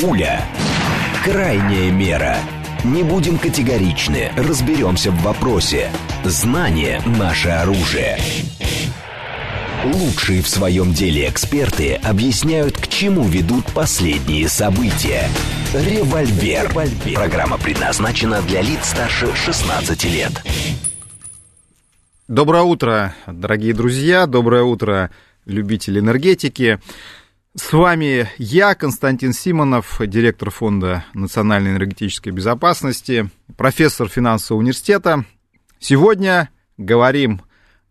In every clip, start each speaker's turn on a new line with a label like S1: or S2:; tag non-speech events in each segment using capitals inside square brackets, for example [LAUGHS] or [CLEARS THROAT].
S1: Пуля. Крайняя мера. Не будем категоричны, разберемся в вопросе. Знание – наше оружие. Лучшие в своем деле эксперты объясняют, к чему ведут последние события. Револьвер. Программа предназначена для лиц старше 16 лет.
S2: Доброе утро, дорогие друзья. Доброе утро, любители энергетики. С вами я, Константин Симонов, директор Фонда национальной энергетической безопасности, профессор финансового университета. Сегодня говорим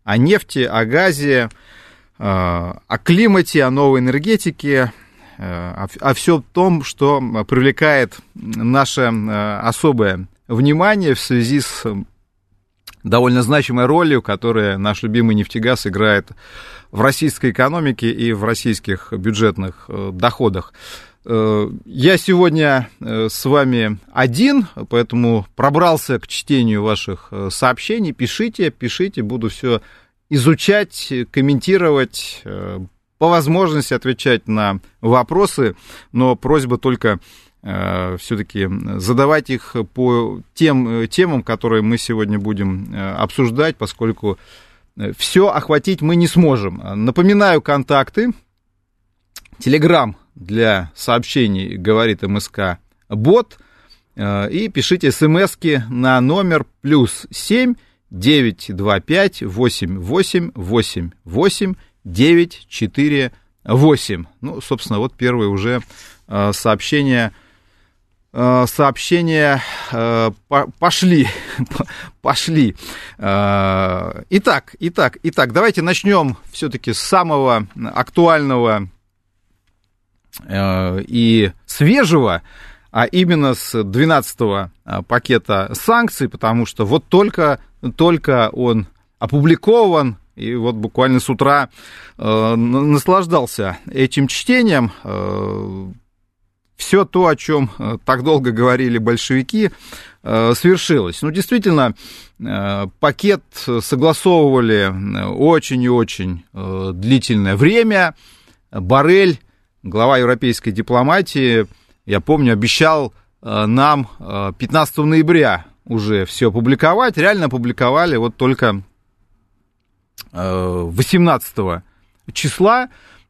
S2: о нефти, о газе, э, о климате, о новой энергетике, э, о, всем том, что привлекает наше э, особое внимание в связи с довольно значимой ролью, которую наш любимый нефтегаз играет в российской экономике и в российских бюджетных э, доходах. Э, я сегодня э, с вами один, поэтому пробрался к чтению ваших сообщений. Пишите, пишите, буду все изучать, комментировать, по возможности отвечать на вопросы, но просьба только все-таки задавать их по тем темам, которые мы сегодня будем обсуждать, поскольку все охватить мы не сможем. Напоминаю контакты. Телеграм для сообщений говорит МСК бот. И пишите смски на номер плюс 7 925 88 88 948. Ну, собственно, вот первые уже э, сообщения Э, сообщения э, пошли, [LAUGHS] пошли. Э, итак, итак, итак, давайте начнем все-таки с самого актуального и свежего, а именно с 12-го пакета санкций, потому что вот только, только он опубликован, и вот буквально с утра наслаждался этим чтением, все то, о чем э, так долго говорили большевики, э, свершилось. Ну, действительно, э, пакет согласовывали очень и очень длительное время. Барель, глава европейской дипломатии, я помню, обещал нам 15 ноября уже все опубликовать. Реально опубликовали вот только 18 числа.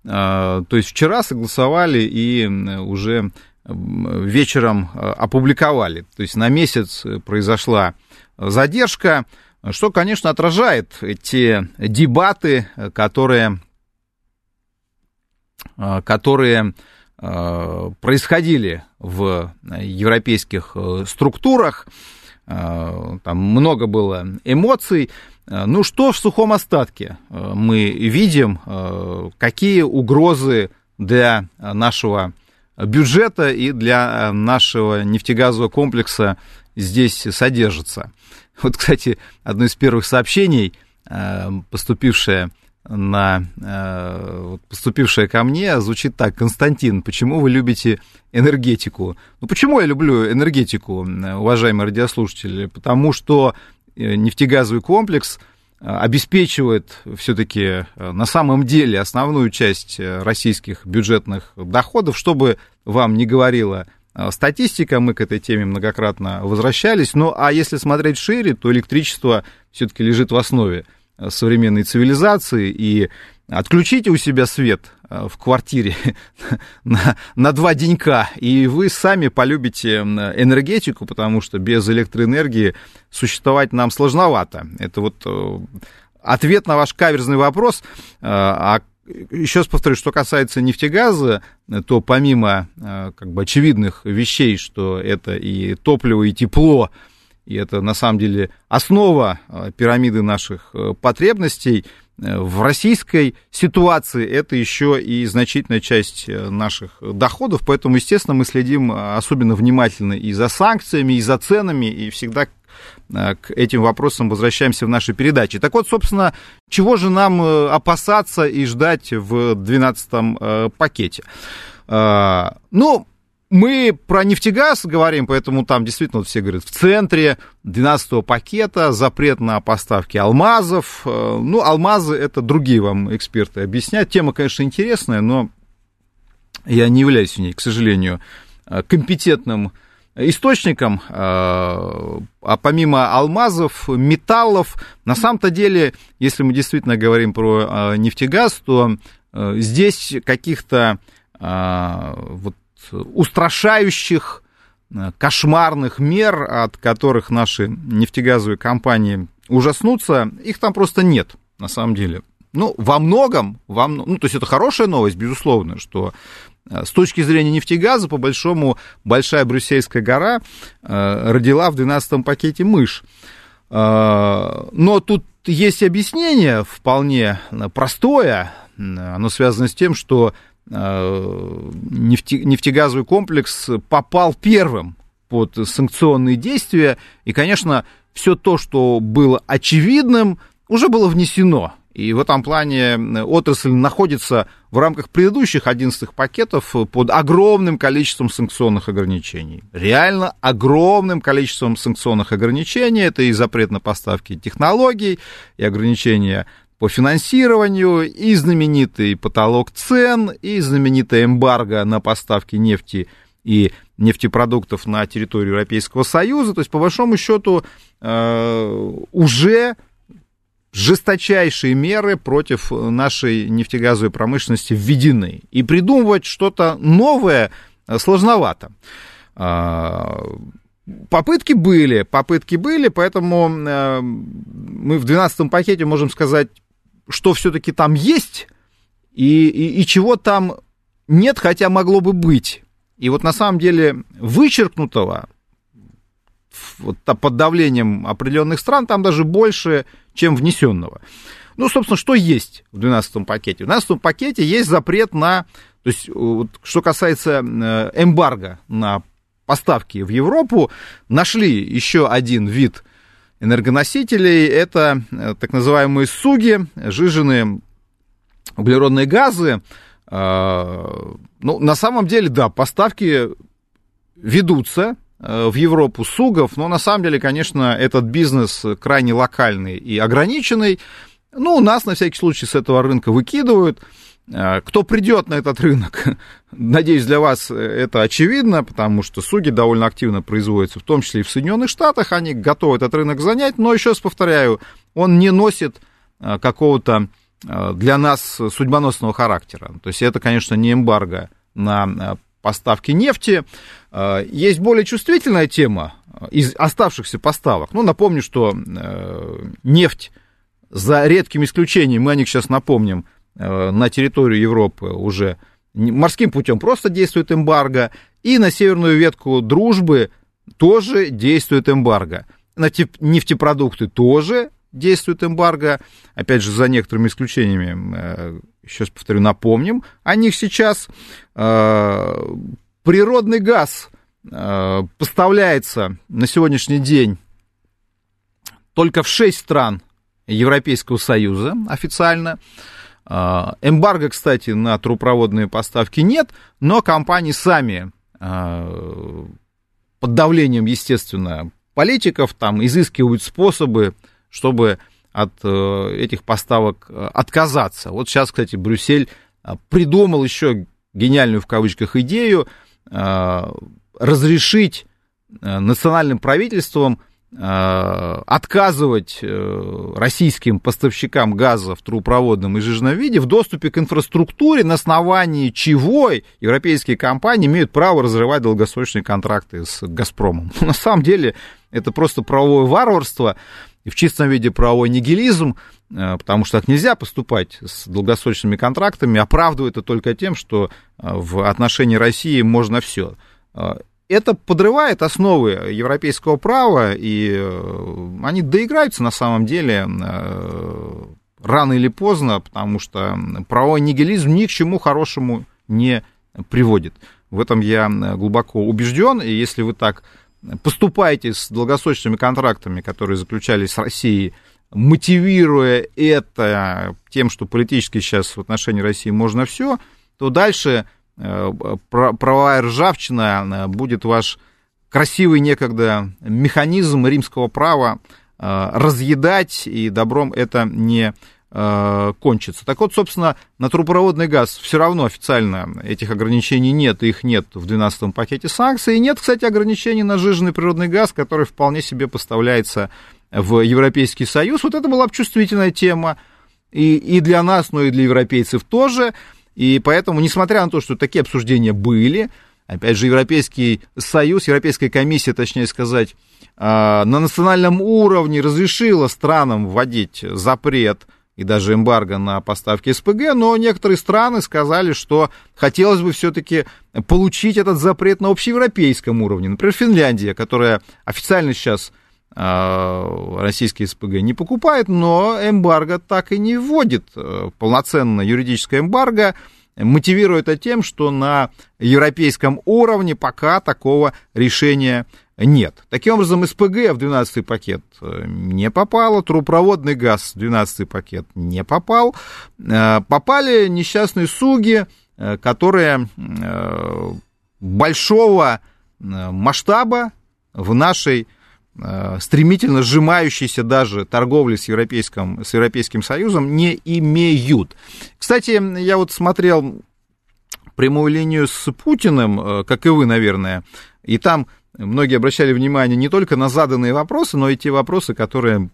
S2: А, то есть вчера согласовали и уже вечером а, опубликовали. То есть на месяц произошла задержка, что, конечно, отражает те дебаты, которые, а, которые происходили в европейских структурах. Там много было эмоций. Э, ну что в сухом остатке э, мы видим, э, какие угрозы для нашего бюджета и для нашего нефтегазового комплекса здесь содержатся. Вот, кстати, одно из первых сообщений, поступившее, на, поступившее ко мне, звучит так. Константин, почему вы любите энергетику? Ну, почему я люблю энергетику, уважаемые радиослушатели? Потому что Э, нефтегазовый комплекс э, обеспечивает все-таки э, на самом деле основную часть российских бюджетных доходов, чтобы вам не говорила статистика, мы к этой теме многократно возвращались. Ну, а если смотреть шире, то электричество все-таки лежит в основе современной цивилизации, и отключите у себя свет э, в квартире [LAUGHS] на, на два денька, и вы сами полюбите энергетику, потому что без электроэнергии существовать нам сложновато. Это вот э, ответ на ваш каверзный вопрос. Э, а еще раз повторю, что касается нефтегаза, то помимо как бы очевидных вещей, что это и топливо, и тепло, и это на самом деле основа пирамиды наших потребностей – в российской ситуации это еще и значительная часть э, наших доходов, поэтому, естественно, мы следим э, особенно внимательно и за санкциями, и за ценами, и всегда э, к этим вопросам возвращаемся в нашей передаче. Так вот, собственно, чего же нам опасаться и ждать в 12-м пакете? Ну, мы про нефтегаз говорим, поэтому там действительно все говорят, в центре 12-го пакета запрет на поставки алмазов. Э, ну, алмазы это другие вам эксперты объясняют. Тема, конечно, интересная, но я не являюсь в ней, к сожалению, компетентным источником, а помимо алмазов, металлов, на самом-то деле, если мы действительно говорим про нефтегаз, то здесь каких-то вот устрашающих, кошмарных мер, от которых наши нефтегазовые компании ужаснутся, их там просто нет, на самом деле. Ну, во многом, во, ну, то есть это хорошая новость, безусловно, что э, с точки зрения нефтегаза, по большому, большая Брюссельская гора э, родила в 12-м пакете мышь. Э, но тут есть объяснение вполне простое, оно связано с тем, что э, нефте, нефтегазовый комплекс попал первым под санкционные действия, и, конечно, все то, что было очевидным, уже было внесено. И в этом плане отрасль находится в рамках предыдущих 11 пакетов под огромным количеством санкционных ограничений. Реально огромным количеством санкционных ограничений. Это и запрет на поставки технологий, и ограничения по финансированию, и знаменитый потолок цен, и знаменитая эмбарго на поставки нефти и нефтепродуктов на территорию Европейского Союза. То есть, по большому счету, э, уже жесточайшие меры против нашей нефтегазовой промышленности введены. И придумывать что-то новое сложновато. Э, попытки были, попытки были, поэтому э, мы в 12 пакете можем сказать, что все-таки там есть и, и, и чего там нет, хотя могло бы быть. И вот на самом деле вычеркнутого вот, под давлением определенных стран там даже больше, чем внесенного. Ну, собственно, что есть в 12 пакете? В 12 пакете есть запрет на, то есть, вот, что касается э, эмбарго на поставки в Европу, нашли еще один вид энергоносителей, это э, так называемые суги, жиженые углеродные газы, а, ну, на самом деле, да, поставки ведутся э, в Европу сугов, но на самом деле, конечно, этот бизнес крайне локальный и ограниченный. Ну, у нас на всякий случай с этого рынка выкидывают. А, кто придет на этот рынок, [LAUGHS] надеюсь, для вас это очевидно, потому что суги довольно активно производятся, в том числе и в Соединенных Штатах, они готовы этот рынок занять, но еще раз повторяю, он не носит а, какого-то Э, для нас судьбоносного характера. То есть это, конечно, не эмбарго на поставки нефти. Есть более чувствительная тема из оставшихся поставок. Ну, напомню, что нефть, за редким исключением, мы о них сейчас напомним, на территорию Европы уже морским путем просто действует эмбарго, и на северную ветку дружбы тоже действует эмбарго. На нефтепродукты тоже действует эмбарго, опять же, за некоторыми исключениями, э, повторю, напомним о них сейчас. Э, природный газ э, поставляется на сегодняшний день только в 6 стран Европейского Союза официально. Эмбарго, кстати, на трубопроводные поставки нет, но компании сами под давлением, естественно, политиков там изыскивают способы чтобы от э, этих поставок э, отказаться. Вот сейчас, кстати, Брюссель э, придумал еще гениальную в кавычках идею разрешить национальным правительством отказывать российским поставщикам газа в трубопроводном и жиженном виде в доступе к инфраструктуре, на основании чего европейские компании имеют право разрывать долгосрочные контракты с «Газпромом». [LAUGHS] На самом деле это просто правовое варварство, и в чистом виде правовой нигилизм, э, потому что так нельзя поступать с долгосрочными контрактами, оправдывает это только тем, что э, в отношении России можно все. Э, это подрывает основы европейского права, и они доиграются на самом деле рано или поздно, потому что правовой нигилизм ни к чему хорошему не приводит. В этом я глубоко убежден, и если вы так поступаете с долгосрочными контрактами, которые заключались с Россией, мотивируя это тем, что политически сейчас в отношении России можно все, то дальше э, правовая ржавчина э, будет ваш красивый некогда механизм римского права э, разъедать, и добром это не э, кончится. Так вот, собственно, на трубопроводный газ все равно официально этих ограничений нет, их нет в 12-м пакете санкций. И нет, кстати, ограничений на жиженый природный газ, который вполне себе поставляется в Европейский Союз. Вот это была бы чувствительная тема и, и для нас, но и для европейцев тоже. И поэтому, несмотря на то, что такие обсуждения были, опять же, Европейский Союз, Европейская комиссия, точнее сказать, а, на национальном уровне разрешила странам вводить запрет и даже эмбарго на поставки СПГ, но некоторые страны сказали, что хотелось бы все-таки получить этот запрет на общеевропейском уровне. Например, Финляндия, которая официально сейчас российские СПГ не покупает, но эмбарго так и не вводит. Э, полноценное юридическое эмбарго мотивирует это тем, что на европейском уровне пока такого решения нет. Таким образом, СПГ в 12-й пакет э, не попало, трубопроводный газ в 12-й пакет не попал. Э, попали несчастные суги, которые большого масштаба в нашей стремительно сжимающейся даже торговли с Европейским, с Европейским Союзом не имеют. Кстати, я вот смотрел прямую линию с Путиным, э, как и вы, наверное, и там многие обращали внимание не только на заданные вопросы, но и те вопросы, которые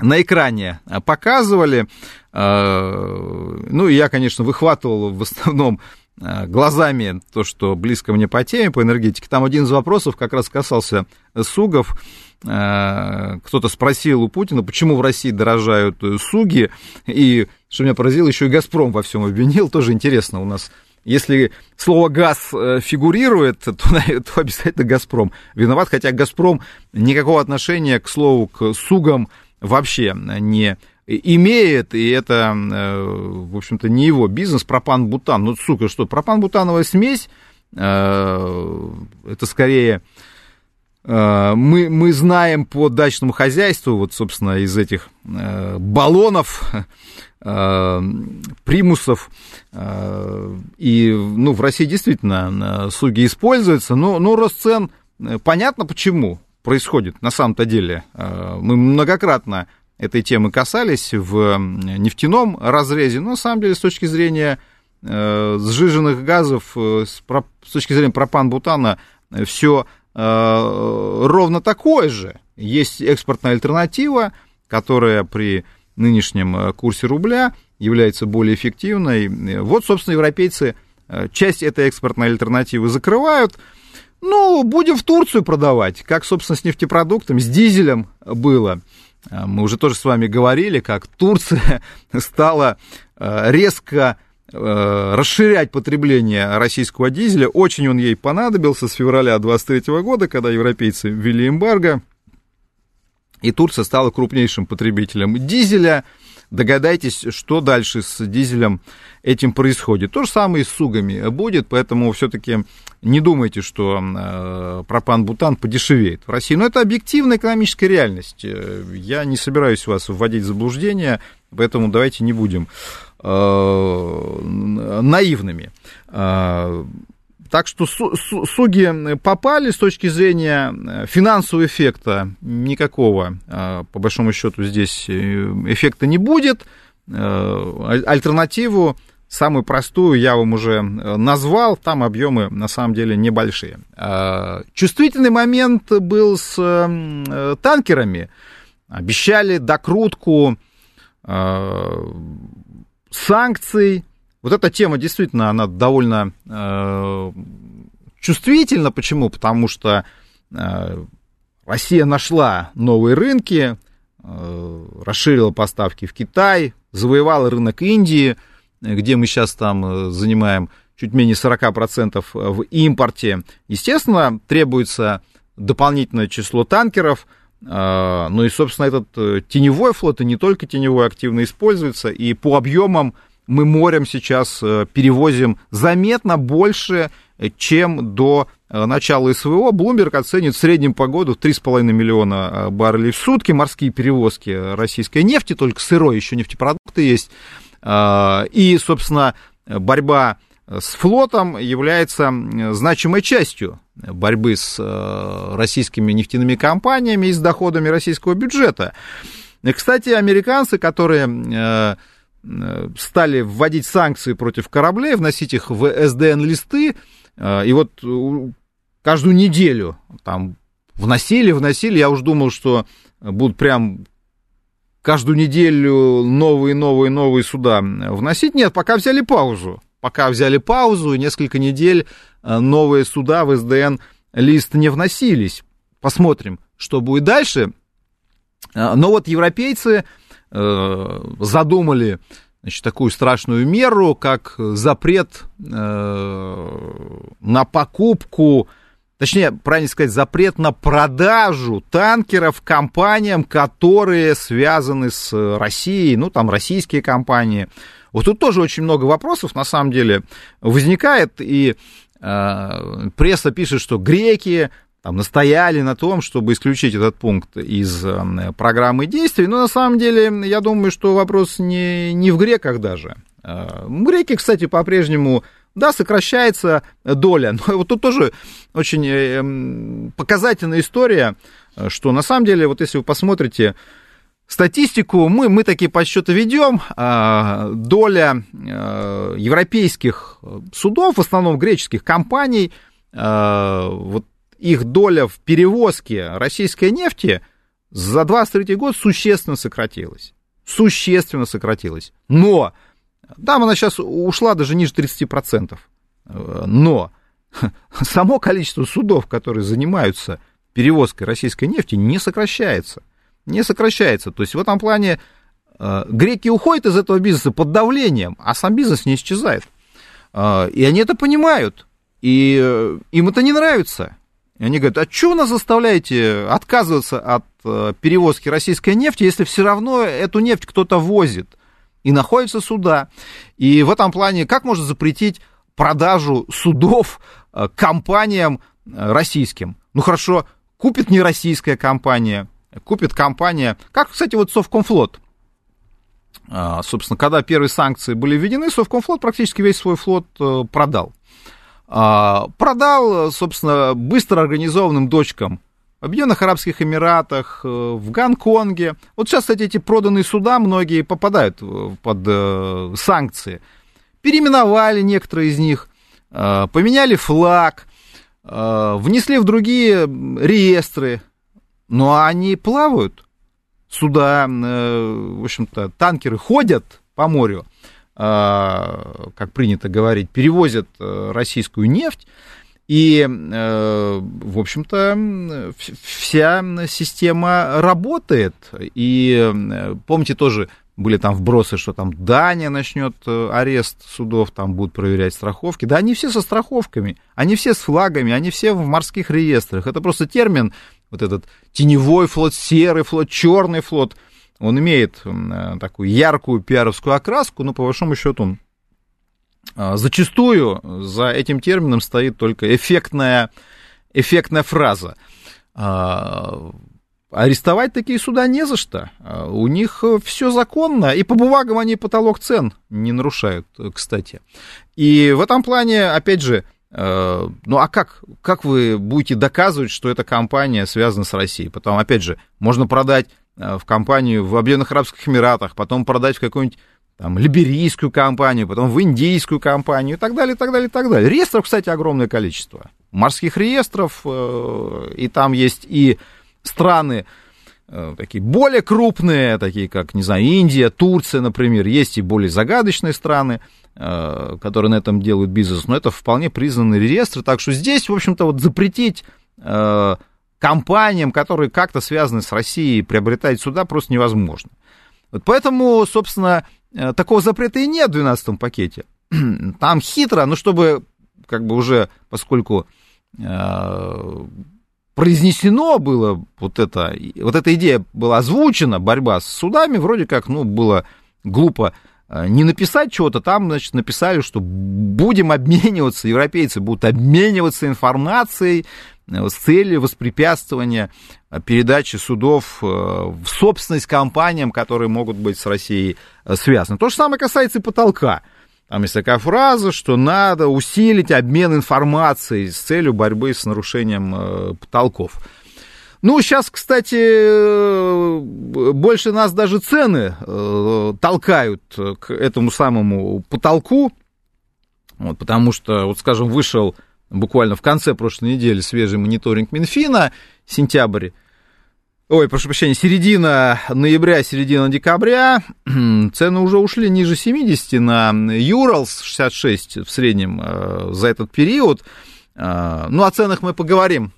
S2: на экране показывали. Э, ну, и я, конечно, выхватывал в основном Э, глазами то, что близко мне по теме, по энергетике. Там один из вопросов как раз касался сугов. Э, кто-то спросил у Путина, почему в России дорожают суги, и, что меня поразило, еще и «Газпром» во всем обвинил. Тоже интересно у нас если слово «газ» э, фигурирует, то, [LAUGHS] то обязательно «Газпром» виноват, хотя «Газпром» никакого отношения к слову, к сугам вообще не имеет, и это, э, в общем-то, не его бизнес, пропан-бутан. Ну, сука, что, пропан-бутановая смесь, э, это скорее э, мы, мы знаем по дачному хозяйству, вот, собственно, из этих баллонов, примусов, и, ну, в России действительно суги используются, но, но рост цен, понятно почему происходит на самом-то деле. Мы многократно этой темы касались в нефтяном разрезе, но на самом деле с точки зрения э, сжиженных газов, э, с, точки зрения пропан-бутана, все э, ровно такое же. Есть экспортная альтернатива, которая при нынешнем курсе рубля является более эффективной. Вот, собственно, европейцы часть этой экспортной альтернативы закрывают. Ну, будем в Турцию продавать, как, собственно, с нефтепродуктами, с дизелем было. А, мы уже тоже с вами говорили, как Турция [LAUGHS] стала э, резко э, расширять потребление российского дизеля. Очень он ей понадобился с февраля 2023 года, когда европейцы ввели эмбарго. И Турция стала крупнейшим потребителем дизеля. Догадайтесь, что дальше с дизелем этим происходит. То же самое и с сугами будет, поэтому все-таки не думайте, что э, пропан-бутан подешевеет в России. Но это объективная экономическая реальность. Э, я не собираюсь вас вводить в заблуждение, поэтому давайте не будем э, наивными. Так что суги попали с точки зрения финансового эффекта никакого, по большому счету, здесь эффекта не будет. Альтернативу Самую простую я вам уже э, назвал, там объемы на самом деле небольшие. А, чувствительный момент был с э, танкерами. Обещали докрутку э, санкций. Вот эта тема действительно, она довольно чувствительна. Почему? Потому что Россия нашла новые рынки, расширила поставки в Китай, завоевала рынок Индии – где мы сейчас там э, занимаем чуть менее 40% в импорте, естественно, требуется дополнительное число танкеров, э, ну и, собственно, этот э, теневой флот, и не только теневой, активно используется, и по объемам мы морем сейчас перевозим заметно больше, чем до начала СВО. Блумберг оценит в среднем по году 3,5 миллиона баррелей в сутки морские перевозки российской нефти, только сырой, еще нефтепродукты есть. И, собственно, борьба с флотом является значимой частью борьбы с э, российскими нефтяными компаниями и с доходами российского бюджета. Кстати, американцы, которые стали вводить санкции против кораблей, вносить их в СДН-листы, и вот каждую неделю там вносили, вносили, я уже думал, что будут прям каждую неделю новые, новые, новые суда вносить. Нет, пока взяли паузу. Пока взяли паузу, и несколько недель э, новые суда в СДН лист не вносились. Посмотрим, что будет дальше. Э, но вот европейцы э, задумали значит, такую страшную меру, как запрет на покупку точнее, правильно сказать, запрет на продажу танкеров компаниям, которые связаны с Россией, ну, там, российские компании. Вот тут тоже очень много вопросов, на самом деле, возникает, и э, пресса пишет, что греки настояли на том, чтобы исключить этот пункт из э, программы действий, но на самом деле, я думаю, что вопрос не, не в греках даже. Э, греки, кстати, по-прежнему да, сокращается доля. Но вот тут тоже очень э, эм, показательная история, что на самом деле, вот если вы посмотрите статистику, мы, мы такие подсчеты ведем, а, доля э, европейских судов, в основном греческих компаний, э, вот их доля в перевозке российской нефти за 23 год существенно сократилась. Существенно сократилась. Но там она сейчас ушла даже ниже 30%. Но [LAUGHS] само количество судов, которые занимаются перевозкой российской нефти, не сокращается. Не сокращается. То есть в этом плане э, греки уходят из этого бизнеса под давлением, а сам бизнес не исчезает. Э, и они это понимают. И э, им это не нравится. Они говорят, а что вы нас заставляете отказываться от перевозки российской нефти, если все равно эту нефть кто-то возит? и находятся суда. И в этом плане как можно запретить продажу судов э, компаниям э, российским? Ну хорошо, купит не российская компания, купит компания, как, кстати, вот Совкомфлот. А, собственно, когда первые санкции были введены, Совкомфлот практически весь свой флот э, продал. А, продал, собственно, быстро организованным дочкам в Объединенных Арабских Эмиратах, э, в Гонконге. Вот сейчас, кстати, эти проданные суда, многие попадают под э, санкции. Переименовали некоторые из них, э, поменяли флаг, внесли в другие реестры, но они плавают. Суда, в общем-то, танкеры ходят по морю, как принято говорить, перевозят российскую нефть, и, э, в общем-то, вся система работает. И э, помните тоже, были там вбросы, что там Дания начнет э, арест судов, там будут проверять страховки. Да, они все со страховками, они все с флагами, они все в морских реестрах. Это просто термин, вот этот теневой флот, серый флот, черный флот. Он имеет такую яркую пиаровскую окраску, но по большому счету он а, зачастую за этим термином стоит только эффектная, эффектная фраза. А, арестовать такие суда не за что. А, у них все законно, и по бумагам они потолок цен не нарушают, кстати. И в этом плане, опять же, ну а как, как вы будете доказывать, что эта компания связана с Россией? Потом, опять же, можно продать в компанию в Объединенных Арабских Эмиратах, потом продать в какой-нибудь там, либерийскую компанию, потом в индийскую компанию и так далее, и так далее, и так далее. Реестров, кстати, огромное количество. Морских реестров, э, и там есть и страны э, такие более крупные, такие как, не знаю, Индия, Турция, например, есть и более загадочные страны, э, которые на этом делают бизнес, но это вполне признанные реестры, так что здесь, в общем-то, вот запретить компаниям, которые как-то связаны с Россией, приобретать сюда просто невозможно. Вот поэтому, собственно, Э, такого запрета и нет в 12 пакете. [CLEARS THROAT] Там хитро, но чтобы как бы уже, поскольку э, произнесено было вот это, вот эта идея была озвучена, борьба с судами, вроде как, ну, было глупо не написать чего-то, там, значит, написали, что будем обмениваться, европейцы будут обмениваться информацией с целью воспрепятствования передачи судов э, в собственность компаниям, которые могут быть с Россией э, связаны. То же самое касается и потолка. Там есть такая фраза, что надо усилить обмен информацией с целью борьбы с нарушением э, потолков. Ну, сейчас, кстати, больше нас даже цены толкают к этому самому потолку, вот, потому что, вот, скажем, вышел буквально в конце прошлой недели свежий мониторинг Минфина, сентябрь, ой, прошу прощения, середина ноября, середина декабря, [CLEARS THROAT] цены уже ушли ниже 70 на Юралс, 66 в среднем э, за этот период. Э, ну, о ценах мы поговорим. э,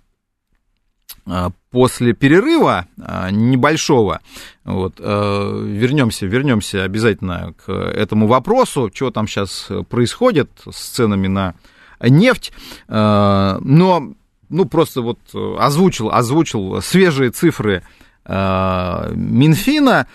S2: после перерыва небольшого. Вот, вернемся, вернемся обязательно к этому вопросу, что там сейчас происходит с ценами на нефть. Но ну, просто вот э, озвучил, озвучил свежие цифры э, Минфина,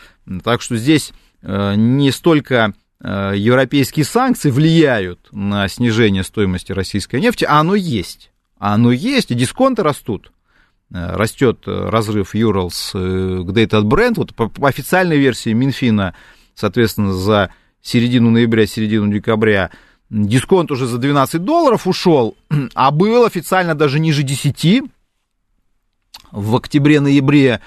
S2: так что здесь э, не столько э, европейские санкции влияют на снижение стоимости российской нефти, а оно есть. А оно есть, и дисконты растут. Э, Растет разрыв Юралс к Dated Brent. Вот по, по официальной версии Минфина, соответственно, за середину ноября, середину декабря дисконт уже за 12 долларов ушел, [CLEARS THROAT] а был официально даже ниже 10 в октябре-ноябре,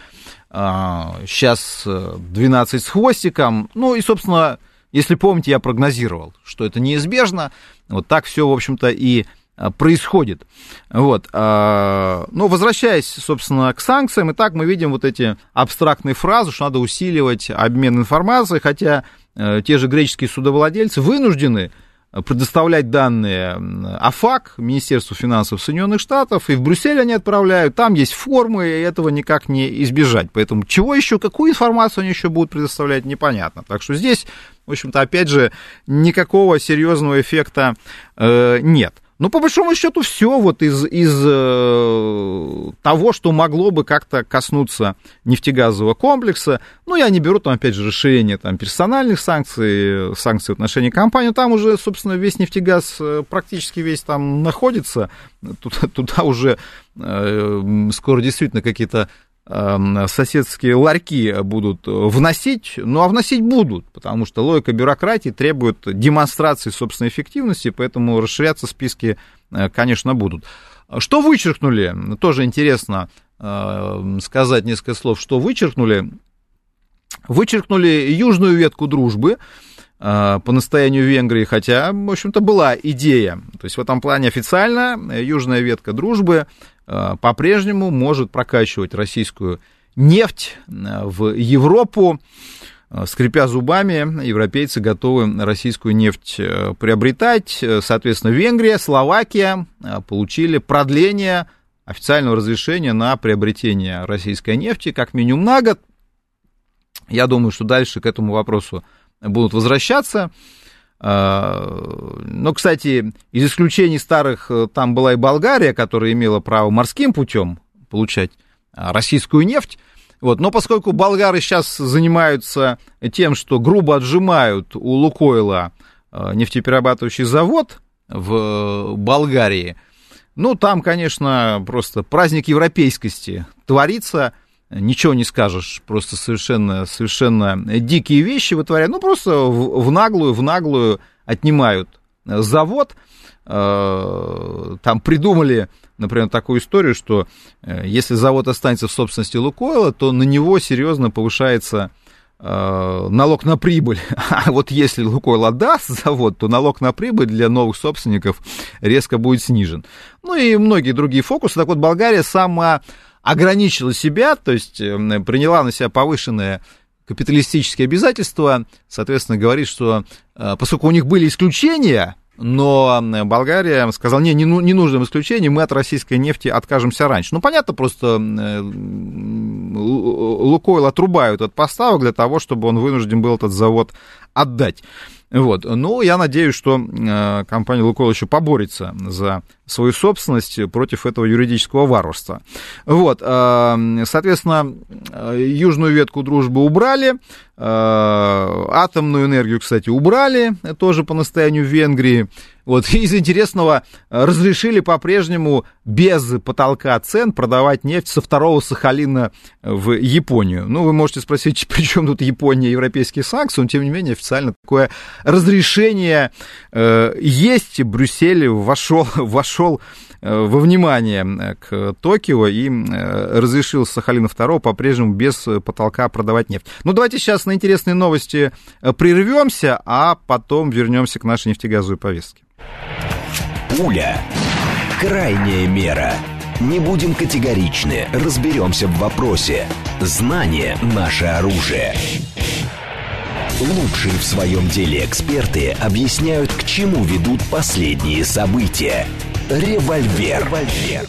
S2: сейчас а, 12 э, с хвостиком, ну и, собственно, если помните, я прогнозировал, что это неизбежно, вот так все, в общем-то, и происходит. Вот. А, но возвращаясь, собственно, к санкциям, и так мы видим вот эти абстрактные фразы, что надо усиливать обмен информацией, хотя э, те же греческие судовладельцы вынуждены предоставлять данные АФАК, Министерству финансов Соединенных Штатов, и в Брюссель они отправляют, там есть формы, и этого никак не избежать. Поэтому чего еще, какую информацию они еще будут предоставлять, непонятно. Так что здесь, в общем-то, опять же, никакого серьезного эффекта э, нет. Ну, по большому счету, все вот из, из э, того, что могло бы как-то коснуться нефтегазового комплекса. Ну, я не беру там, опять же, расширение там, персональных санкций, санкций в отношении компании. Там уже, собственно, весь нефтегаз э, практически весь там находится. Туда, [LAUGHS] туда уже э, скоро действительно какие-то соседские ларьки будут вносить, ну а вносить будут, потому что логика бюрократии требует демонстрации собственной эффективности, поэтому расширяться списки, э, конечно, будут. Что вычеркнули? Тоже интересно э, сказать несколько слов, что вычеркнули. Вычеркнули южную ветку дружбы, э, по настоянию Венгрии, хотя, в общем-то, была идея. То есть в этом плане официально южная ветка дружбы Э, по-прежнему может прокачивать российскую нефть э, в Европу. Э, скрипя зубами, европейцы готовы российскую нефть приобретать. Соответственно, Венгрия, Словакия получили продление официального разрешения на приобретение российской нефти как минимум на год. Я думаю, что дальше к этому вопросу будут возвращаться. А, но, кстати, из исключений старых э, там была и Болгария, которая имела право морским путем получать а, российскую нефть. Вот. Но поскольку болгары сейчас занимаются тем, что грубо отжимают у Лукойла а, нефтеперерабатывающий завод в Болгарии, ну, там, конечно, просто праздник европейскости творится – ничего не скажешь, просто совершенно, совершенно дикие вещи вытворяют, ну, просто в, в наглую, в наглую отнимают завод, э, там придумали, например, такую историю, что э, если завод останется в собственности Лукойла, то на него серьезно повышается э, налог на прибыль. [LAUGHS] А вот если Лукойл отдаст завод, то налог на прибыль для новых собственников резко будет снижен. Ну и многие другие фокусы. Так вот, Болгария сама ограничила себя, то есть эм, приняла на себя повышенные капиталистические обязательства, соответственно, говорит, что э, поскольку у них были исключения, но Болгария сказала, не, не, ну, не нужным исключением, мы от российской нефти откажемся раньше. Ну, понятно, просто э, Лукойл отрубают от поставок для того, чтобы он вынужден был этот завод отдать. Вот. Ну, я надеюсь, что э, компания Лукойл еще поборется за свою собственность против этого юридического варварства. Вот. Э, соответственно, э, южную ветку дружбы убрали, атомную энергию, кстати, убрали, тоже по настоянию Венгрии. Вот, [LAUGHS] из интересного, разрешили по-прежнему без потолка цен продавать нефть со второго Сахалина в Японию. Ну, вы можете спросить, [LAUGHS] при чем тут Япония и европейские санкции, но, тем не менее, официально такое разрешение э, есть. Брюссель вошел, вошел во внимание к Токио и разрешил Сахалина-2 по-прежнему без потолка продавать нефть. Ну, давайте сейчас на интересные новости прервемся, а потом вернемся к нашей нефтегазовой повестке.
S1: Пуля. Крайняя мера. Не будем категоричны, разберемся в вопросе. Знание – наше оружие. Лучшие в своем деле эксперты объясняют, к чему ведут последние события. Револьвер. Револьвер.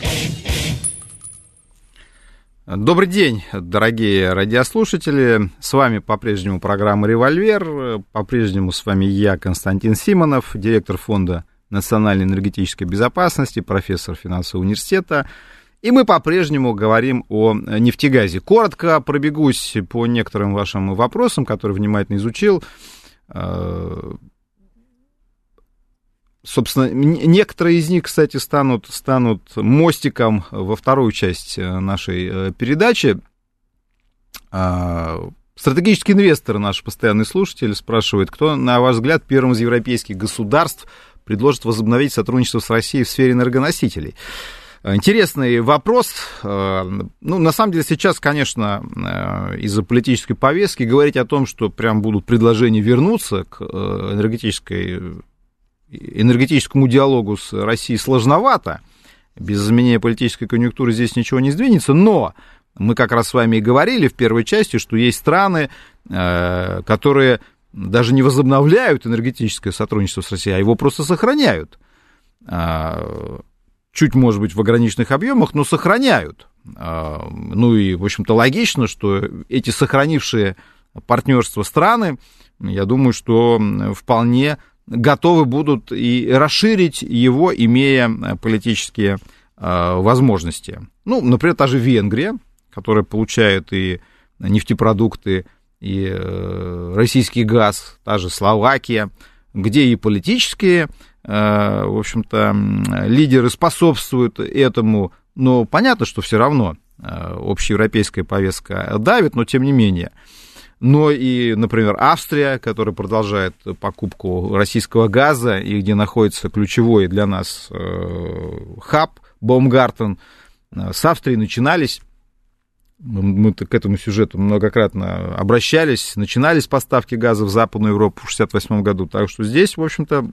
S2: Добрый день, дорогие радиослушатели. С вами по-прежнему программа «Револьвер». По-прежнему с вами я, Константин Симонов, директор фонда национальной энергетической безопасности, профессор финансового университета. И мы по-прежнему говорим о нефтегазе. Коротко пробегусь по некоторым вашим вопросам, которые внимательно изучил. Собственно, некоторые из них, кстати, станут, станут мостиком во вторую часть э, нашей э, передачи. Стратегический инвестор, наш постоянный слушатель, спрашивает, кто, на ваш взгляд, первым из европейских государств предложит возобновить сотрудничество с Россией в сфере энергоносителей. Интересный вопрос. Э, ну, на самом деле, сейчас, конечно, э, из-за политической повестки говорить о том, что прям будут предложения вернуться к энергетической, энергетическому диалогу с Россией сложновато. Без изменения политической конъюнктуры здесь ничего не сдвинется, но мы как раз с вами и говорили в первой части, что есть страны, которые даже не возобновляют энергетическое сотрудничество с Россией, а его просто сохраняют. А, чуть, может быть, в ограниченных объемах, но сохраняют. А, ну и, в общем-то, логично, что эти сохранившие партнерство страны, я думаю, что вполне готовы будут и расширить его, имея политические а, возможности. Ну, например, та же Венгрия, которая получает и нефтепродукты, и э, российский газ, та же Словакия, где и политические, э, в общем-то, лидеры способствуют этому, но понятно, что все равно э, общеевропейская повестка давит, но тем не менее. Но и, например, Австрия, которая продолжает покупку российского газа, и где находится ключевой для нас хаб Баумгартен, с Австрией начинались. Мы к этому сюжету многократно обращались, начинались поставки газа в Западную Европу в 1968 году, так что здесь, в общем-то,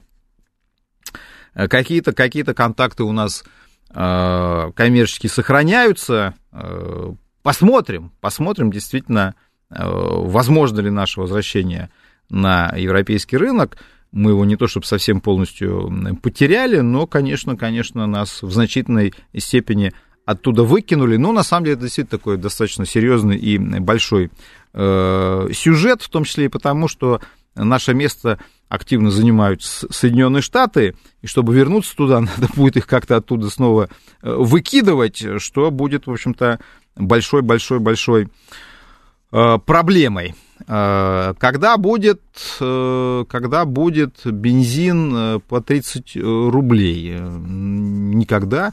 S2: какие-то какие контакты у нас э, коммерчески сохраняются. Э, посмотрим, посмотрим действительно, э, возможно ли наше возвращение на европейский рынок. Мы его не то чтобы совсем полностью потеряли, но, конечно, конечно, нас в значительной степени оттуда выкинули. Но на самом деле это действительно такой достаточно серьезный и большой э, сюжет, в том числе и потому, что наше место активно занимают Соединенные Штаты, и чтобы вернуться туда, [LAUGHS] надо будет их как-то оттуда снова э, выкидывать, что будет, в общем-то, большой-большой-большой э, проблемой. Э, когда будет, э, когда будет бензин э, по 30 рублей? Никогда.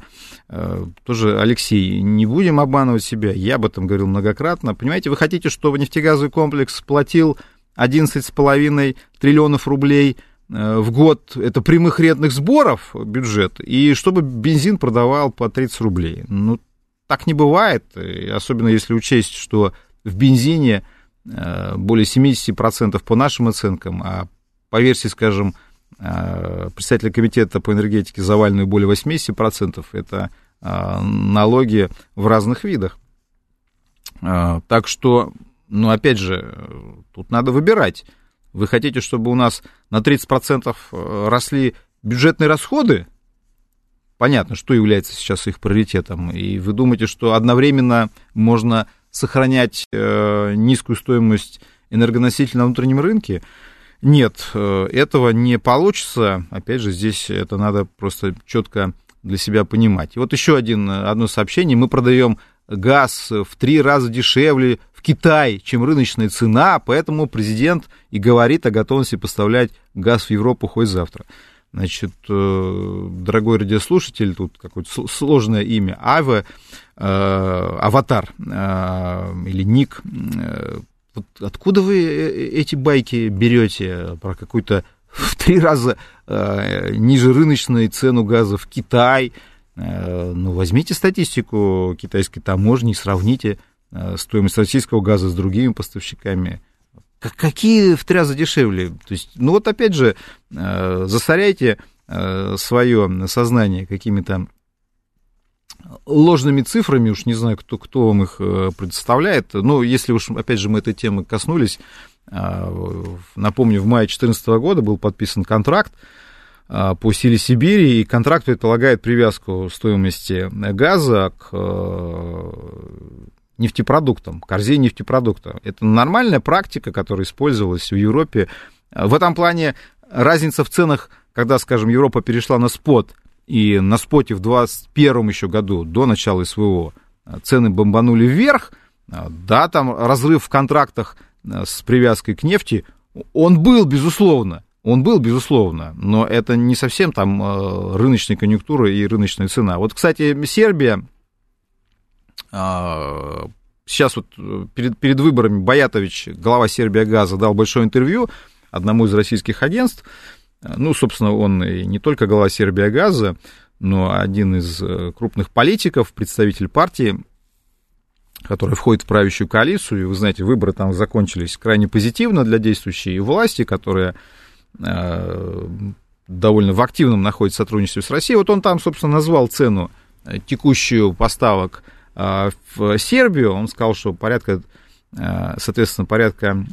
S2: Тоже, Алексей, не будем обманывать себя. Я об этом говорил многократно. Понимаете, вы хотите, чтобы нефтегазовый комплекс платил 11,5 триллионов рублей в год, это прямых рентных сборов бюджет, и чтобы бензин продавал по 30 рублей. Ну, так не бывает, особенно если учесть, что в бензине Э, более 70% по нашим оценкам, а по версии, скажем, э, представителя комитета по энергетике заваленную более 80%, это э, налоги в разных видах. Так что, ну, опять же, тут надо выбирать. Вы хотите, чтобы у нас на 30% росли бюджетные расходы? Понятно, что является сейчас их приоритетом. И вы думаете, что одновременно можно сохранять э, низкую стоимость энергоносителей на внутреннем рынке. Нет, э, этого не получится. Опять же, здесь это надо просто четко для себя понимать. И вот еще один, одно сообщение. Мы продаем газ в три раза дешевле в Китай, чем рыночная цена, поэтому президент и говорит о готовности поставлять газ в Европу хоть завтра. Значит, э, дорогой радиослушатель, тут какое-то сложное имя, Ава, Аватар э, или Ник. Вот откуда вы эти байки берете про какую-то [LAUGHS] в три раза ниже рыночную цену газа в Китай, ну, возьмите статистику китайской таможни, сравните стоимость российского газа с другими поставщиками. Какие в три раза дешевле? То есть, ну вот опять же, засоряйте свое сознание какими-то ложными цифрами, уж не знаю, кто, кто вам их предоставляет. Но если уж, опять же, мы этой темы коснулись, напомню, в мае 2014 года был подписан контракт а, по силе Сибири, и контракт предполагает привязку стоимости газа к э, нефтепродуктам, корзине нефтепродукта. Это нормальная практика, которая использовалась в Европе. В этом плане разница в ценах, когда, скажем, Европа перешла на спот, и на споте в 2021 еще году, до начала СВО, цены бомбанули вверх, да, там разрыв в контрактах с привязкой к нефти, он был, безусловно, он был, безусловно, но это не совсем там э, рыночная конъюнктура и рыночная цена. Вот, кстати, Сербия, сейчас вот э, перед, перед выборами Боятович, глава Сербия Газа, дал большое интервью одному из российских агентств. Ну, собственно, он и не только глава Сербия Газа, но один из э, крупных политиков, представитель партии, которая входит в правящую коалицию. И вы знаете, выборы там закончились крайне позитивно для действующей власти, которая Э, довольно в активном находится сотрудничестве с Россией. Вот он там, собственно, назвал цену э, текущую поставок в Сербию. Он сказал, что порядка, соответственно, порядка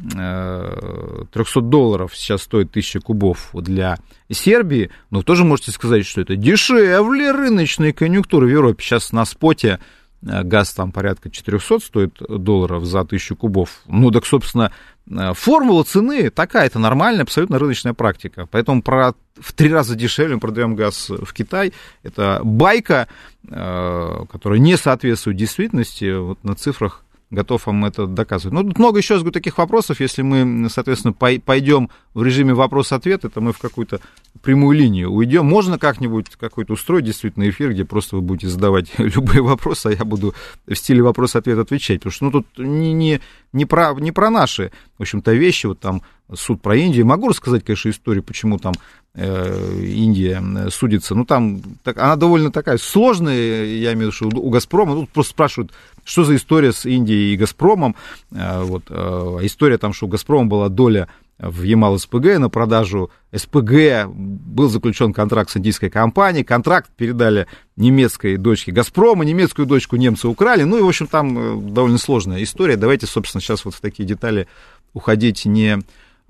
S2: 300 долларов сейчас стоит 1000 кубов для Сербии. Но вы тоже можете сказать, что это дешевле рыночной конъюнктуры в Европе. Сейчас на споте газ там порядка 400 стоит долларов за 1000 кубов. Ну, так, собственно, Э, формула цены такая, это нормальная, абсолютно рыночная практика. Поэтому про, в три раза дешевле мы продаем газ в Китай. Это байка, э, которая не соответствует действительности. Вот на цифрах готов вам это доказывать. Ну, тут много еще раз говорю, таких вопросов. Если мы, соответственно, пойдем в режиме вопрос-ответ, это мы в какую-то прямую линию уйдем. Можно как-нибудь какой-то устроить действительно эфир, где просто вы будете задавать [LAUGHS] любые вопросы, а я буду в стиле вопрос-ответ отвечать. Потому что, ну, тут не, не, не, про, не про наши, в общем-то, вещи, вот там суд про Индию. Могу рассказать, конечно, историю, почему там Индия судится. Ну, там так, она довольно такая сложная, я имею в виду, что у «Газпрома». Тут просто спрашивают, что за история с Индией и «Газпромом». Э, вот, э, история там, что у «Газпрома» была доля в Ямал СПГ на продажу СПГ был заключен контракт с индийской компанией, контракт передали немецкой дочке Газпрома, немецкую дочку немцы украли, ну и, в общем, там довольно сложная история. Давайте, собственно, сейчас вот в такие детали уходить не,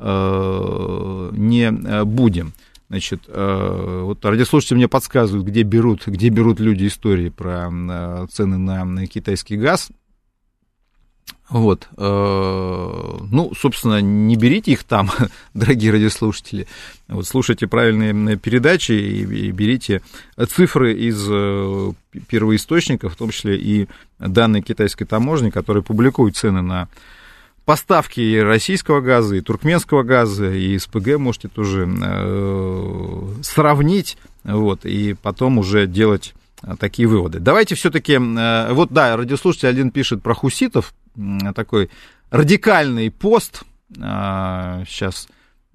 S2: Э, не э, будем. Значит, э, вот радиослушатели мне подсказывают, где берут, где берут люди истории про цены на китайский газ. Вот, ну, собственно, не берите их там, [LAUGHS] дорогие радиослушатели. Вот, слушайте правильные передачи и берите цифры из первоисточников, в том числе и данные китайской таможни, которые публикуют цены на поставки и российского газа, и туркменского газа, и СПГ можете тоже э, сравнить, вот, и потом уже делать э, такие выводы. Давайте все-таки, э, вот да, радиослушатель один пишет про хуситов, такой радикальный пост, э, Сейчас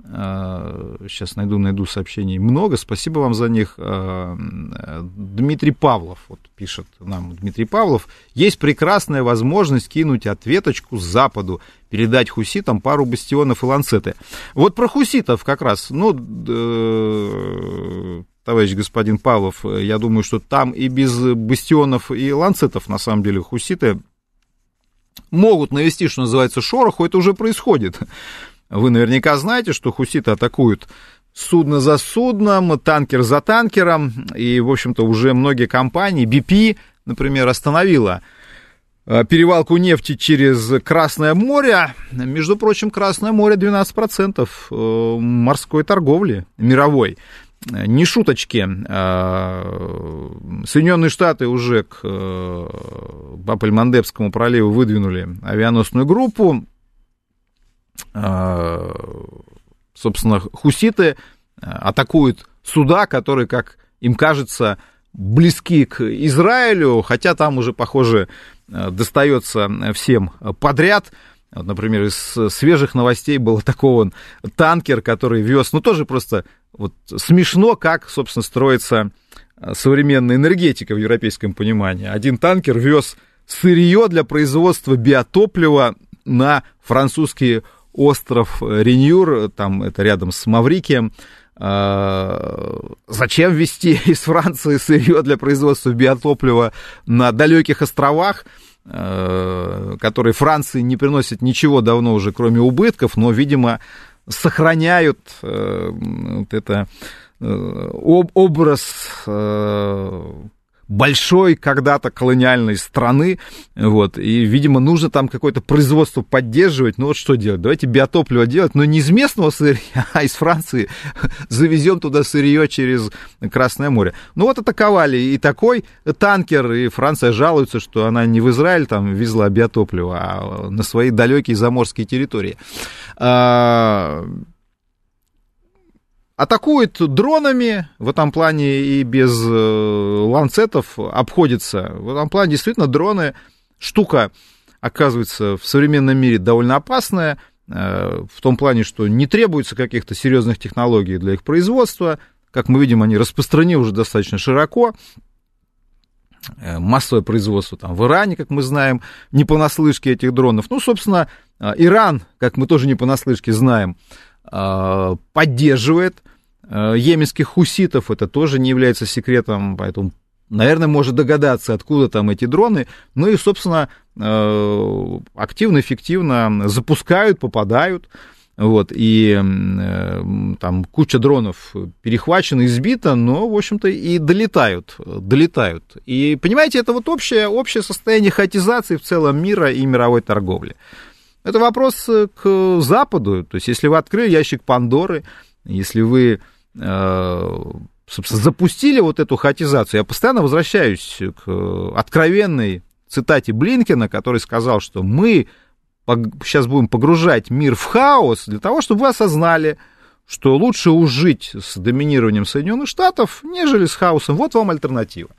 S2: а, найду, найду сообщений много. Спасибо вам за них. А, Дмитрий Павлов вот пишет нам, Дмитрий Павлов. Есть прекрасная возможность кинуть ответочку Западу, передать хуситам пару бастионов и ланцеты. Вот про хуситов как раз, ну, э, товарищ господин Павлов, я думаю, что там и без бастионов и ланцетов, на самом деле, хуситы могут навести, что называется, шороху, это уже происходит. Вы наверняка знаете, что хуситы атакуют судно за судном, танкер за танкером, и, в общем-то, уже многие компании, BP, например, остановила э, перевалку нефти через Красное море. Между прочим, Красное море 12% э, морской торговли мировой. Не шуточки. Э, Соединенные Штаты уже к Бабель-Мандебскому проливу выдвинули авианосную группу. А, собственно, хуситы а, атакуют суда, которые, как им кажется, близки к Израилю, хотя там уже, похоже, а, достается всем подряд. Вот, например, из свежих новостей был атакован танкер, который вез, ну, тоже просто вот смешно, как, собственно, строится современная энергетика в европейском понимании. Один танкер вез сырье для производства биотоплива на французский остров Реньюр, там это рядом с Маврикием. А, зачем везти [LAUGHS] из Франции сырье для производства биотоплива на далеких островах, а, которые Франции не приносят ничего давно уже, кроме убытков, но, видимо, сохраняют э, вот это э, образ э, большой когда-то колониальной страны, вот, и, видимо, нужно там какое-то производство поддерживать, ну вот что делать, давайте биотопливо делать, но не из местного сырья, [LAUGHS] а из Франции [LAUGHS] завезем туда сырье через Красное море. Ну вот атаковали и такой танкер, и Франция жалуется, что она не в Израиль там везла биотопливо, а на свои далекие заморские территории. Атакует дронами, в этом плане и без э, ланцетов обходится. В этом плане действительно дроны штука, оказывается, в современном мире довольно опасная, э, в том плане, что не требуется каких-то серьезных технологий для их производства. Как мы видим, они распространены уже достаточно широко. Э, массовое производство там в Иране, как мы знаем, не понаслышке этих дронов. Ну, собственно, Иран, как мы тоже не понаслышке знаем, поддерживает э, йеменских хуситов, это тоже не является секретом, поэтому, наверное, может догадаться, откуда там эти дроны, ну и, собственно, э, активно, эффективно запускают, попадают, вот, и там куча дронов перехвачена, избита, но, в общем-то, и долетают, долетают. И, понимаете, это вот общее, общее состояние хаотизации в целом мира и мировой торговли. Это вопрос э, к Западу. То есть, если вы открыли ящик Пандоры, если вы, э, собственно, запустили вот эту хатизацию, я постоянно возвращаюсь к откровенной цитате Блинкина, который сказал, что мы сейчас будем погружать мир в хаос для того, чтобы вы осознали, что лучше ужить с доминированием Соединенных Штатов, нежели с хаосом. Вот вам альтернатива.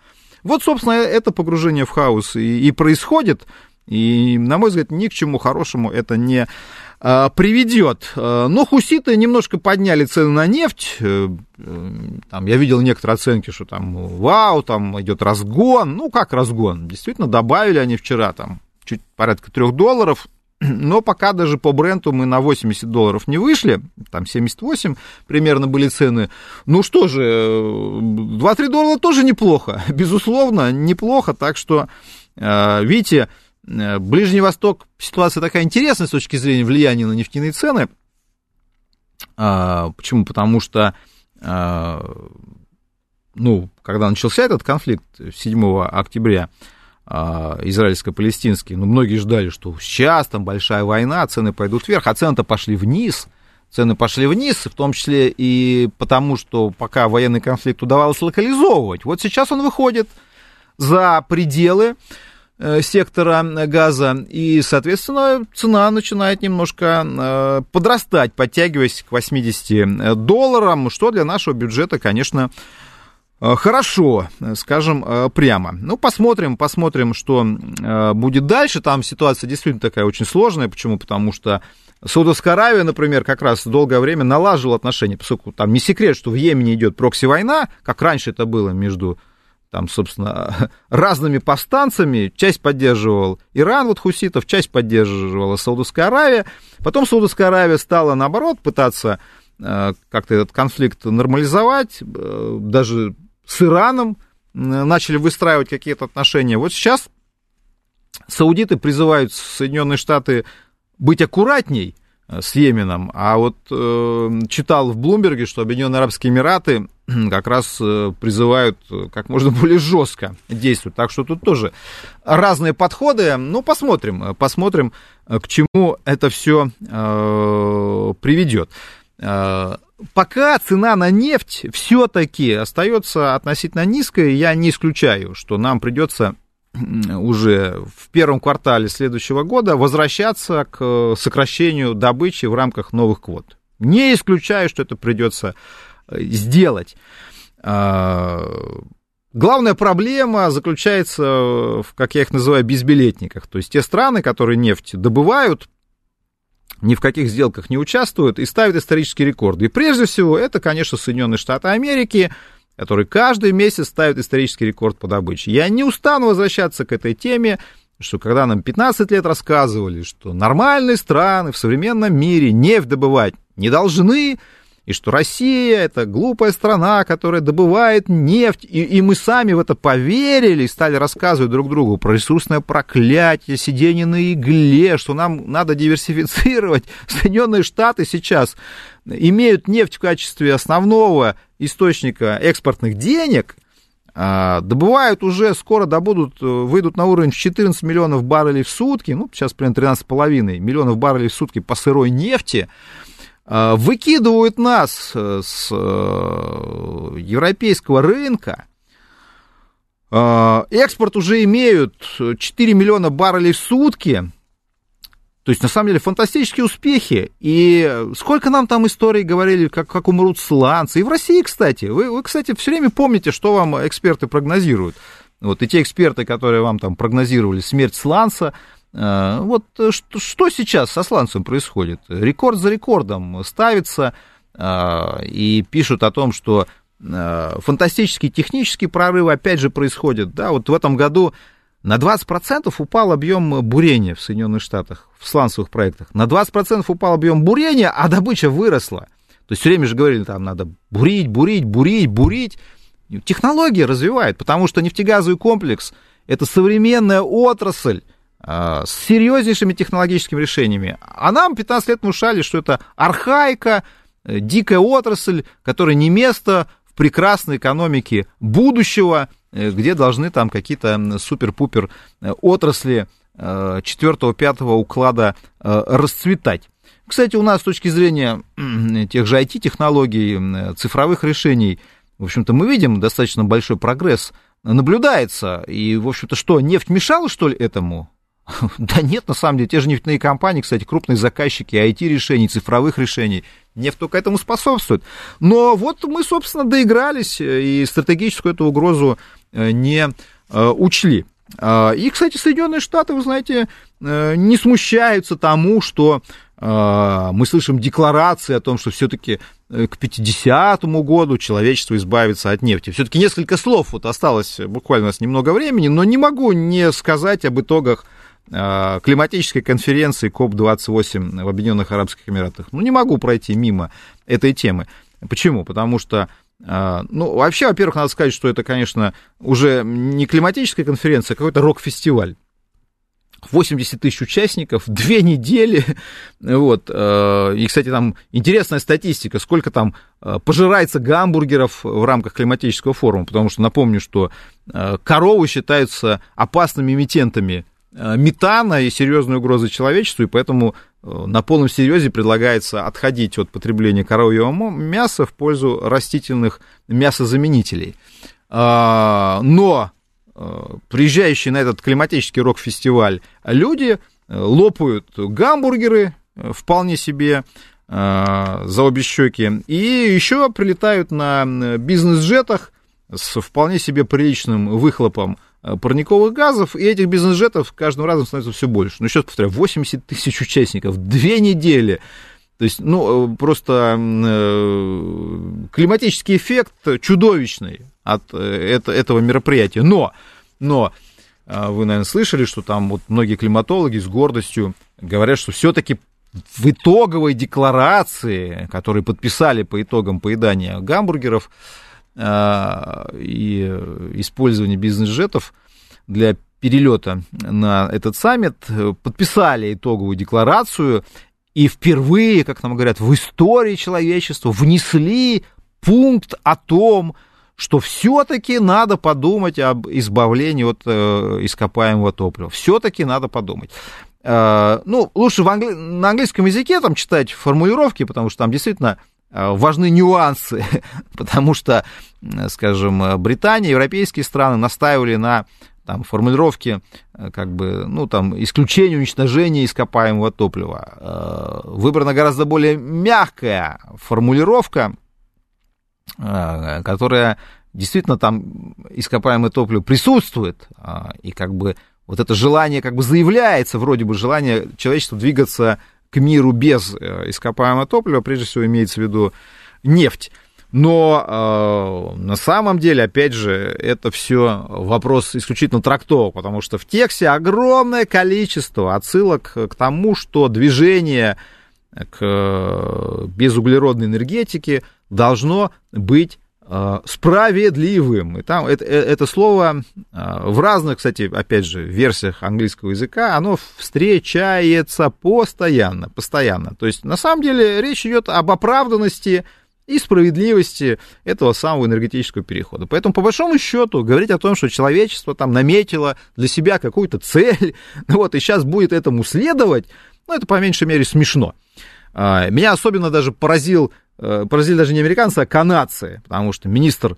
S2: Вот, собственно, это погружение в хаос и, и происходит. И, на мой взгляд, ни к чему хорошему это не а, приведет. А, но хуситы немножко подняли цены на нефть. Э, э, там, я видел некоторые оценки, что там, вау, там идет разгон. Ну, как разгон? Действительно, добавили они вчера там чуть порядка трех долларов. [CLEARS THROAT] Но пока даже по бренду мы на 80 долларов не вышли, там 78 примерно были цены. Ну что же, 2-3 э, доллара тоже неплохо, [LAUGHS] безусловно, неплохо. Так что, видите, Э, Ближний Восток ситуация такая интересная с точки зрения влияния на нефтяные цены. А, почему? Потому что, а, ну, когда начался этот конфликт 7 октября, а, израильско-палестинский, ну, многие ждали, что сейчас там большая война, цены пойдут вверх, а цены-то пошли вниз. Цены пошли вниз, в том числе и потому, что пока военный конфликт удавалось локализовывать. Вот сейчас он выходит за пределы Э, сектора газа, и, соответственно, цена начинает немножко э, подрастать, подтягиваясь к 80 долларам, что для нашего бюджета, конечно, э, хорошо, скажем прямо. Ну, посмотрим, посмотрим, что будет дальше. Там ситуация действительно такая очень сложная. Почему? Потому что Саудовская Аравия, например, как раз долгое время налаживала отношения, поскольку там не секрет, что в Йемене идет прокси-война, как раньше это было между там, собственно, [LAUGHS] разными повстанцами. Часть поддерживал Иран, вот хуситов, часть поддерживала Саудовская Аравия. Потом Саудовская Аравия стала, наоборот, пытаться э, как-то этот конфликт нормализовать. Э, даже с Ираном начали выстраивать какие-то отношения. Вот сейчас саудиты призывают Соединенные Штаты быть аккуратней э, с Йеменом, а вот э, читал в Блумберге, что Объединенные Арабские Эмираты как раз э, призывают э, как можно более жестко действовать. Так что тут тоже разные подходы. Ну, посмотрим, э, посмотрим, к чему это все э, приведет. Пока цена на нефть все-таки остается относительно низкой, я не исключаю, что нам придется уже в первом квартале следующего года возвращаться к сокращению добычи в рамках новых квот. Не исключаю, что это придется сделать. А, главная проблема заключается в, как я их называю, безбилетниках. То есть те страны, которые нефть добывают, ни в каких сделках не участвуют и ставят исторические рекорды. И прежде всего это, конечно, Соединенные Штаты Америки, который каждый месяц ставит исторический рекорд по добыче. Я не устану возвращаться к этой теме, что когда нам 15 лет рассказывали, что нормальные страны в современном мире нефть добывать не должны, и что Россия это глупая страна, которая добывает нефть, и, и мы сами в это поверили и стали рассказывать друг другу про ресурсное проклятие, сидение на игле, что нам надо диверсифицировать. [LAUGHS] Соединенные Штаты сейчас имеют нефть в качестве основного источника экспортных денег, а, добывают уже, скоро добудут, э, выйдут на уровень 14 миллионов баррелей в сутки, ну, сейчас примерно 13,5 миллионов баррелей в сутки по сырой нефти, выкидывают нас э, с э, европейского рынка, экспорт уже имеют 4 миллиона баррелей в сутки, то есть, на самом деле, фантастические успехи. И сколько нам там историй говорили, как, как умрут сланцы. И в России, кстати. Вы, вы, кстати, все время помните, что вам эксперты прогнозируют. Вот и те эксперты, которые вам там прогнозировали смерть сланца, э, вот что, что сейчас со сланцем происходит? Рекорд за рекордом ставится э, и пишут о том, что э, фантастический технический прорыв опять же происходит. Да, вот в этом году на 20% упал объем бурения в Соединенных Штатах, в сланцевых проектах. На 20% упал объем бурения, а добыча выросла. То есть все время же говорили, там надо бурить, бурить, бурить, бурить. Технологии развивают, потому что нефтегазовый комплекс – это современная отрасль э, с серьезнейшими технологическими решениями. А нам 15 лет внушали, что это архаика, э, дикая отрасль, которая не место в прекрасной экономике будущего – Э, где должны там какие-то супер-пупер э, отрасли 4-5 э, уклада расцветать. Кстати, у нас с точки зрения тех же IT-технологий, цифровых решений, в общем-то, мы видим достаточно большой прогресс наблюдается. И, в общем-то, что, нефть мешала, что ли, этому? [LAUGHS] Да нет, на самом деле, те же нефтяные компании, кстати, крупные заказчики IT-решений, цифровых решений, нефть только этому способствует. Но вот мы, собственно, доигрались и стратегическую эту угрозу э, не э, учли. А, и, кстати, Соединенные Штаты, вы знаете, э, не смущаются тому, что мы слышим декларации о том, что все-таки к 50-му году человечество избавится от нефти. Все-таки несколько слов вот осталось, буквально у нас немного времени, но не могу не сказать об итогах климатической конференции КОП-28 в Объединенных Арабских Эмиратах. Ну, не могу пройти мимо этой темы. Почему? Потому что э, ну, вообще, во-первых, надо сказать, что это, конечно, уже не климатическая конференция, а какой-то рок-фестиваль. 80 тысяч участников, две недели, [LAUGHS] вот, э, и, кстати, там интересная статистика, сколько там пожирается гамбургеров в рамках климатического форума, потому что напомню, что коровы считаются опасными эмитентами Э, метана и серьезной угрозы человечеству, и поэтому э, на полном серьезе предлагается отходить от потребления коровьего мяса в пользу растительных мясозаменителей. А, но э, приезжающие на этот климатический рок-фестиваль люди лопают гамбургеры вполне себе за обе щеки, и еще прилетают на бизнес-джетах с вполне себе приличным выхлопом Э, парниковых газов, и этих бизнес-джетов каждым разом становится все больше. Ну, сейчас повторяю, 80 тысяч участников, две недели. То есть, ну, э, просто э, климатический эффект чудовищный от этого мероприятия. Но, но вы, наверное, слышали, что там вот многие климатологи с гордостью говорят, что все-таки в итоговой декларации, которые подписали по итогам поедания гамбургеров, и использования бизнес-джетов для перелета на этот саммит, подписали итоговую декларацию и впервые, как нам говорят, в истории человечества внесли пункт о том, что все-таки надо подумать об избавлении от э, ископаемого топлива. Все-таки надо подумать. Э, ну, лучше в англи... на английском языке там читать формулировки, потому что там действительно важны нюансы, [LAUGHS] потому что, скажем, Британия, европейские страны настаивали на там, формулировке э, как бы, ну, там, исключения уничтожения ископаемого топлива. Э, выбрана гораздо более мягкая формулировка, которая действительно там ископаемое топливо присутствует, и как бы вот это желание как бы заявляется, вроде бы желание человечества двигаться к миру без э, ископаемого топлива, прежде всего имеется в виду нефть. Но э, на самом деле, опять же, это все вопрос исключительно трактовок, потому что в тексте огромное количество отсылок к тому, что движение к безуглеродной энергетике должно быть Э, справедливым. И там это, э, это слово э, в разных, кстати, опять же, версиях английского языка, оно встречается постоянно, постоянно. То есть, на самом деле, речь идет об оправданности и справедливости этого самого энергетического перехода. Поэтому, по большому счету, говорить о том, что человечество там наметило для себя какую-то цель, [LAUGHS] ну вот, и сейчас будет этому следовать, ну, это, по меньшей мере, смешно. Меня особенно даже поразил Э, поразили даже не американцы, а канадцы, потому что министр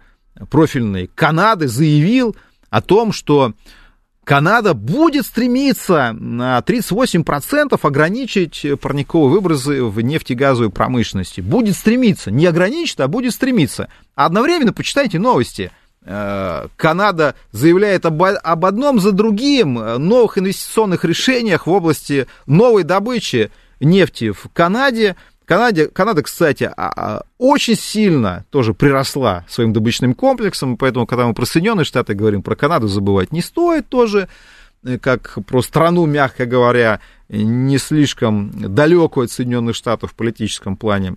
S2: профильной Канады заявил о том, что Канада будет стремиться на 38% ограничить парниковые выбросы в нефтегазовой промышленности. Будет стремиться, не ограничит, а будет стремиться. Одновременно почитайте новости. Э, Канада заявляет об, об одном за другим новых инвестиционных решениях в области новой добычи нефти в Канаде. Канаде, Канада, кстати, а, а, очень сильно тоже приросла своим добычным комплексом, поэтому, когда мы про Соединенные Штаты говорим, про Канаду забывать не стоит тоже, э, как про страну, мягко говоря, не слишком далекую от Соединенных Штатов в политическом плане.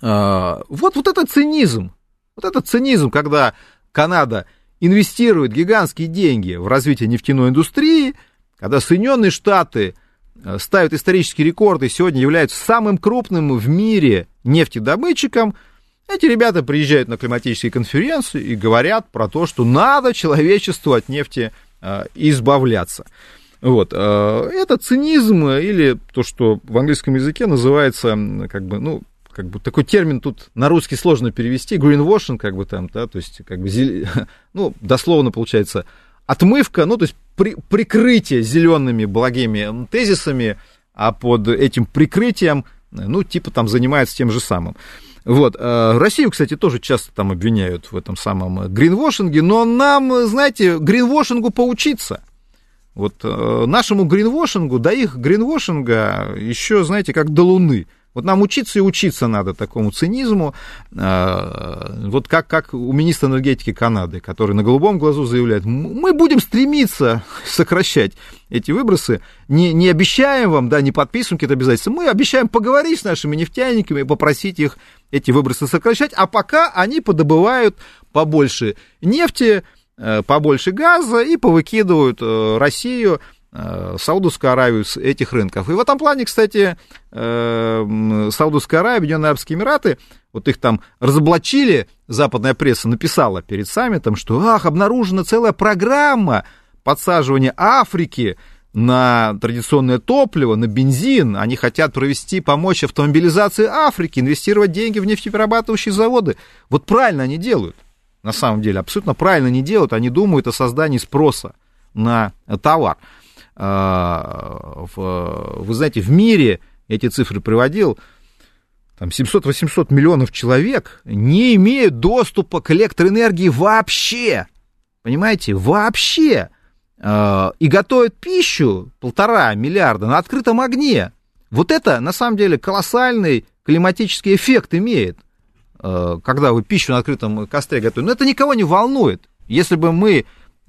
S2: А, вот, вот это цинизм, вот это цинизм, когда Канада инвестирует гигантские деньги в развитие нефтяной индустрии, когда Соединенные Штаты Э, ставят исторические рекорды, сегодня являются самым крупным в мире нефтедобытчиком, эти ребята приезжают на климатические конференции и говорят про то, что надо человечеству от нефти э, избавляться. Вот. Э, это цинизм или то, что в английском языке называется, как бы, ну, как бы такой термин тут на русский сложно перевести, greenwashing, как бы там, да, то есть, как бы, [LAUGHS] ну, дословно получается, отмывка, ну, то есть при, прикрытие зелеными благими тезисами, а под этим прикрытием, ну, типа там занимается тем же самым. Вот. Э, Россию, кстати, тоже часто там обвиняют в этом самом гринвошинге, но нам, знаете, гринвошингу поучиться. Вот э, нашему гринвошингу, до их гринвошинга еще, знаете, как до Луны – вот нам учиться и учиться надо такому цинизму, а, вот как, как у министра энергетики Канады, который на голубом глазу заявляет, мы будем стремиться [LAUGHS] сокращать эти выбросы, не, не обещаем вам, да, не подписываем какие-то обязательства, мы обещаем поговорить с нашими нефтяниками, попросить их эти выбросы сокращать, а пока они подобывают побольше нефти, э, побольше газа и повыкидывают э, Россию Саудовскую Аравию с этих рынков. И в этом плане, кстати, э, Саудовская Аравия, Объединенные Арабские Эмираты, вот их там разоблачили, западная пресса написала перед саммитом, что, ах, обнаружена целая программа подсаживания Африки на традиционное топливо, на бензин. Они хотят провести, помочь автомобилизации Африки, инвестировать деньги в нефтеперерабатывающие заводы. Вот правильно они делают, на самом деле, абсолютно правильно они делают. Они думают о создании спроса на товар. А, вы знаете, в мире, эти цифры приводил, там 700-800 миллионов человек не имеют доступа к электроэнергии вообще. Понимаете, вообще. А, и готовят пищу полтора миллиарда на открытом огне. Вот это, на самом деле, колоссальный климатический эффект имеет, а, когда вы пищу на открытом костре готовите. Но это никого не волнует. Если бы мы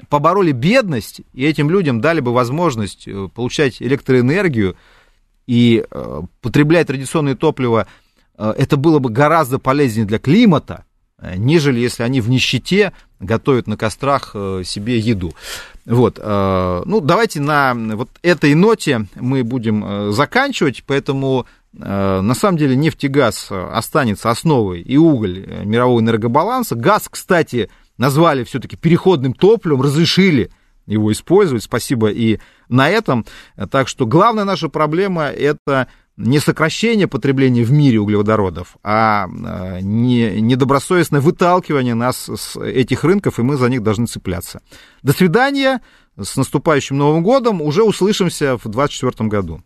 S2: побороли бедность, и этим людям дали бы возможность э, получать электроэнергию и э, потреблять традиционное топливо, э, это было бы гораздо полезнее для климата, нежели если они в нищете готовят на кострах себе еду. Вот, ну, давайте на вот этой ноте мы будем заканчивать, поэтому на самом деле нефть и газ останется основой и уголь мирового энергобаланса. Газ, кстати, назвали все-таки переходным топливом, разрешили его использовать. Спасибо и на этом. Так что главная наша проблема это не сокращение потребления в мире углеводородов, а, а не, недобросовестное выталкивание нас с этих рынков, и мы за них должны цепляться. До свидания, с наступающим Новым годом, уже услышимся в 2024 году.